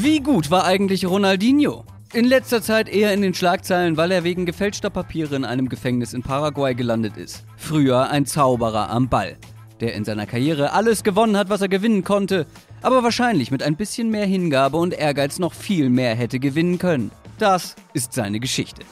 Wie gut war eigentlich Ronaldinho? In letzter Zeit eher in den Schlagzeilen, weil er wegen gefälschter Papiere in einem Gefängnis in Paraguay gelandet ist. Früher ein Zauberer am Ball, der in seiner Karriere alles gewonnen hat, was er gewinnen konnte, aber wahrscheinlich mit ein bisschen mehr Hingabe und Ehrgeiz noch viel mehr hätte gewinnen können. Das ist seine Geschichte.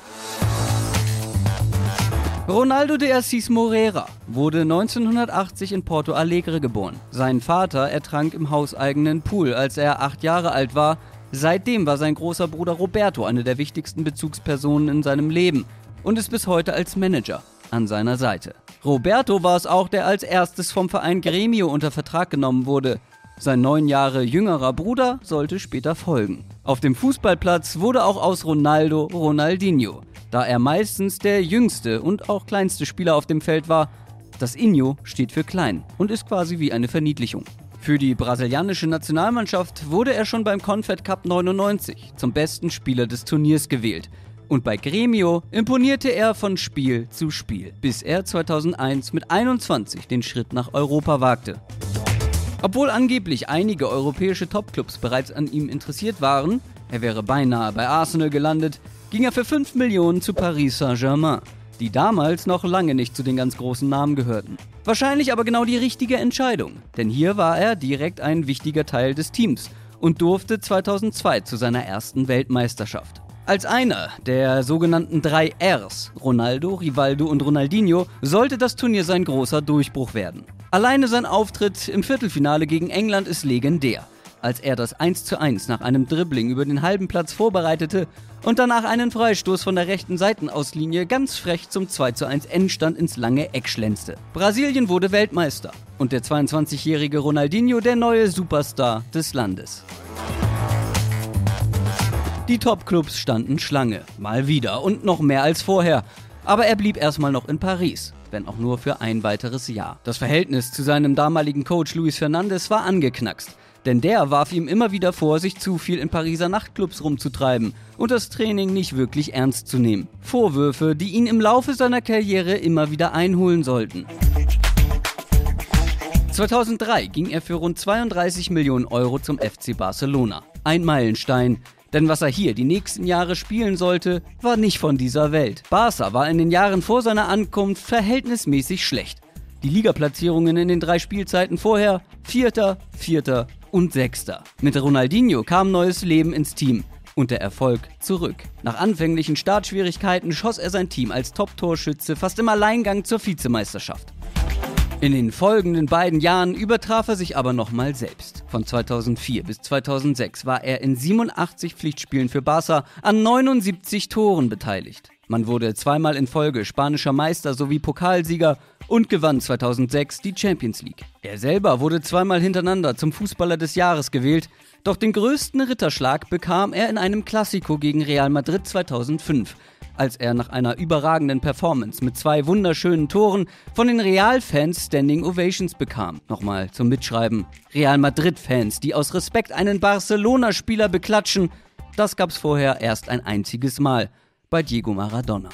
Ronaldo de Assis Moreira wurde 1980 in Porto Alegre geboren. Sein Vater ertrank im hauseigenen Pool, als er acht Jahre alt war. Seitdem war sein großer Bruder Roberto eine der wichtigsten Bezugspersonen in seinem Leben und ist bis heute als Manager an seiner Seite. Roberto war es auch, der als erstes vom Verein Gremio unter Vertrag genommen wurde. Sein neun Jahre jüngerer Bruder sollte später folgen. Auf dem Fußballplatz wurde auch aus Ronaldo Ronaldinho da er meistens der jüngste und auch kleinste Spieler auf dem Feld war. Das Inho steht für klein und ist quasi wie eine Verniedlichung. Für die brasilianische Nationalmannschaft wurde er schon beim Confed Cup 99 zum besten Spieler des Turniers gewählt. Und bei Gremio imponierte er von Spiel zu Spiel, bis er 2001 mit 21 den Schritt nach Europa wagte. Obwohl angeblich einige europäische Topclubs bereits an ihm interessiert waren, er wäre beinahe bei Arsenal gelandet, ging er für 5 Millionen zu Paris Saint-Germain, die damals noch lange nicht zu den ganz großen Namen gehörten. Wahrscheinlich aber genau die richtige Entscheidung, denn hier war er direkt ein wichtiger Teil des Teams und durfte 2002 zu seiner ersten Weltmeisterschaft. Als einer der sogenannten drei Rs, Ronaldo, Rivaldo und Ronaldinho, sollte das Turnier sein großer Durchbruch werden. Alleine sein Auftritt im Viertelfinale gegen England ist legendär als er das 1:1 nach einem Dribbling über den halben Platz vorbereitete und danach einen Freistoß von der rechten Seitenauslinie ganz frech zum 2:1 Endstand ins lange Eck schlänzte. Brasilien wurde Weltmeister und der 22-jährige Ronaldinho der neue Superstar des Landes. Die Topclubs standen Schlange, mal wieder und noch mehr als vorher. Aber er blieb erstmal noch in Paris, wenn auch nur für ein weiteres Jahr. Das Verhältnis zu seinem damaligen Coach Luis Fernandes war angeknackst. Denn der warf ihm immer wieder vor, sich zu viel in Pariser Nachtclubs rumzutreiben und das Training nicht wirklich ernst zu nehmen. Vorwürfe, die ihn im Laufe seiner Karriere immer wieder einholen sollten. 2003 ging er für rund 32 Millionen Euro zum FC Barcelona. Ein Meilenstein, denn was er hier die nächsten Jahre spielen sollte, war nicht von dieser Welt. Barca war in den Jahren vor seiner Ankunft verhältnismäßig schlecht. Die Ligaplatzierungen in den drei Spielzeiten vorher Vierter, Vierter und Sechster. Mit Ronaldinho kam neues Leben ins Team und der Erfolg zurück. Nach anfänglichen Startschwierigkeiten schoss er sein Team als Top-Torschütze fast im Alleingang zur Vizemeisterschaft. In den folgenden beiden Jahren übertraf er sich aber nochmal selbst. Von 2004 bis 2006 war er in 87 Pflichtspielen für Barca an 79 Toren beteiligt. Man wurde zweimal in Folge spanischer Meister sowie Pokalsieger und gewann 2006 die Champions League. Er selber wurde zweimal hintereinander zum Fußballer des Jahres gewählt, doch den größten Ritterschlag bekam er in einem Klassiko gegen Real Madrid 2005, als er nach einer überragenden Performance mit zwei wunderschönen Toren von den Real-Fans Standing Ovations bekam. Nochmal zum Mitschreiben. Real Madrid-Fans, die aus Respekt einen Barcelona-Spieler beklatschen, das gab's vorher erst ein einziges Mal bei Diego Maradona.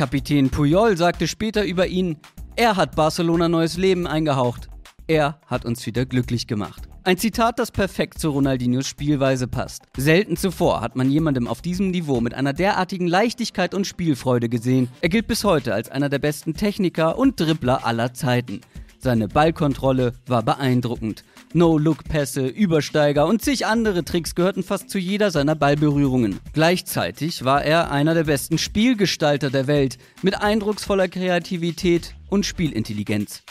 Kapitän Puyol sagte später über ihn, er hat Barcelona neues Leben eingehaucht. Er hat uns wieder glücklich gemacht. Ein Zitat, das perfekt zu Ronaldinhos Spielweise passt. Selten zuvor hat man jemandem auf diesem Niveau mit einer derartigen Leichtigkeit und Spielfreude gesehen. Er gilt bis heute als einer der besten Techniker und Dribbler aller Zeiten. Seine Ballkontrolle war beeindruckend. No-Look-Pässe, Übersteiger und zig andere Tricks gehörten fast zu jeder seiner Ballberührungen. Gleichzeitig war er einer der besten Spielgestalter der Welt mit eindrucksvoller Kreativität und Spielintelligenz.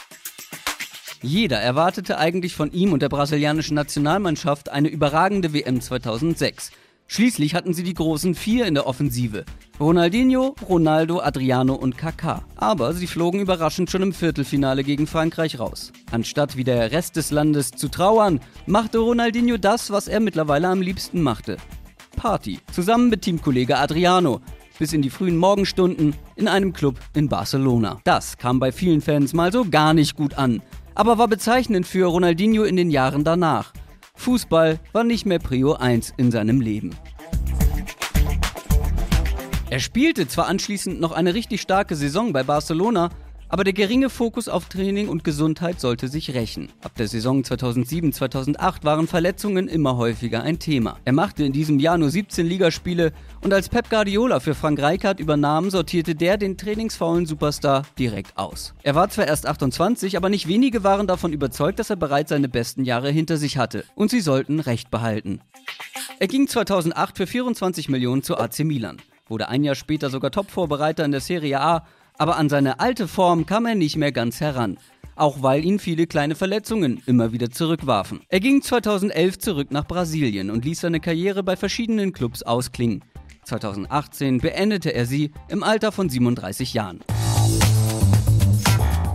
Jeder erwartete eigentlich von ihm und der brasilianischen Nationalmannschaft eine überragende WM 2006. Schließlich hatten sie die großen vier in der Offensive. Ronaldinho, Ronaldo, Adriano und Kaká. Aber sie flogen überraschend schon im Viertelfinale gegen Frankreich raus. Anstatt wie der Rest des Landes zu trauern, machte Ronaldinho das, was er mittlerweile am liebsten machte. Party. Zusammen mit Teamkollege Adriano. Bis in die frühen Morgenstunden in einem Club in Barcelona. Das kam bei vielen Fans mal so gar nicht gut an. Aber war bezeichnend für Ronaldinho in den Jahren danach. Fußball war nicht mehr Prio 1 in seinem Leben. Er spielte zwar anschließend noch eine richtig starke Saison bei Barcelona, Aber der geringe Fokus auf Training und Gesundheit sollte sich rächen. Ab der Saison 2007-2008 waren Verletzungen immer häufiger ein Thema. Er machte in diesem Jahr nur 17 Ligaspiele und als Pep Guardiola für Frank Rijkaard übernahm, sortierte der den trainingsfaulen Superstar direkt aus. Er war zwar erst 28, aber nicht wenige waren davon überzeugt, dass er bereits seine besten Jahre hinter sich hatte. Und sie sollten Recht behalten. Er ging 2008 für 24 Millionen zu AC Milan, wurde ein Jahr später sogar Top-Vorbereiter in der Serie A aber an seine alte Form kam er nicht mehr ganz heran. Auch weil ihn viele kleine Verletzungen immer wieder zurückwarfen. Er ging 2011 zurück nach Brasilien und ließ seine Karriere bei verschiedenen Clubs ausklingen. 2018 beendete er sie im Alter von 37 Jahren.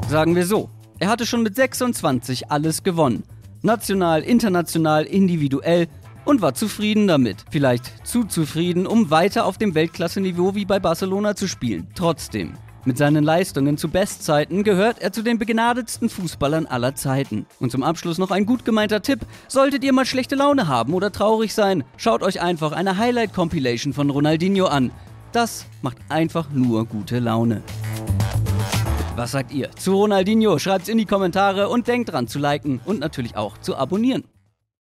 Sagen wir so, er hatte schon mit 26 alles gewonnen. National, international, individuell und war zufrieden damit. Vielleicht zu zufrieden, um weiter auf dem Weltklasse-Niveau wie bei Barcelona zu spielen. Trotzdem, mit seinen Leistungen zu Bestzeiten gehört er zu den begnadetsten Fußballern aller Zeiten. Und zum Abschluss noch ein gut gemeinter Tipp. Solltet ihr mal schlechte Laune haben oder traurig sein, schaut euch einfach eine Highlight-Compilation von Ronaldinho an. Das macht einfach nur gute Laune. Was sagt ihr zu Ronaldinho? Schreibt's in die Kommentare und denkt dran zu liken und natürlich auch zu abonnieren.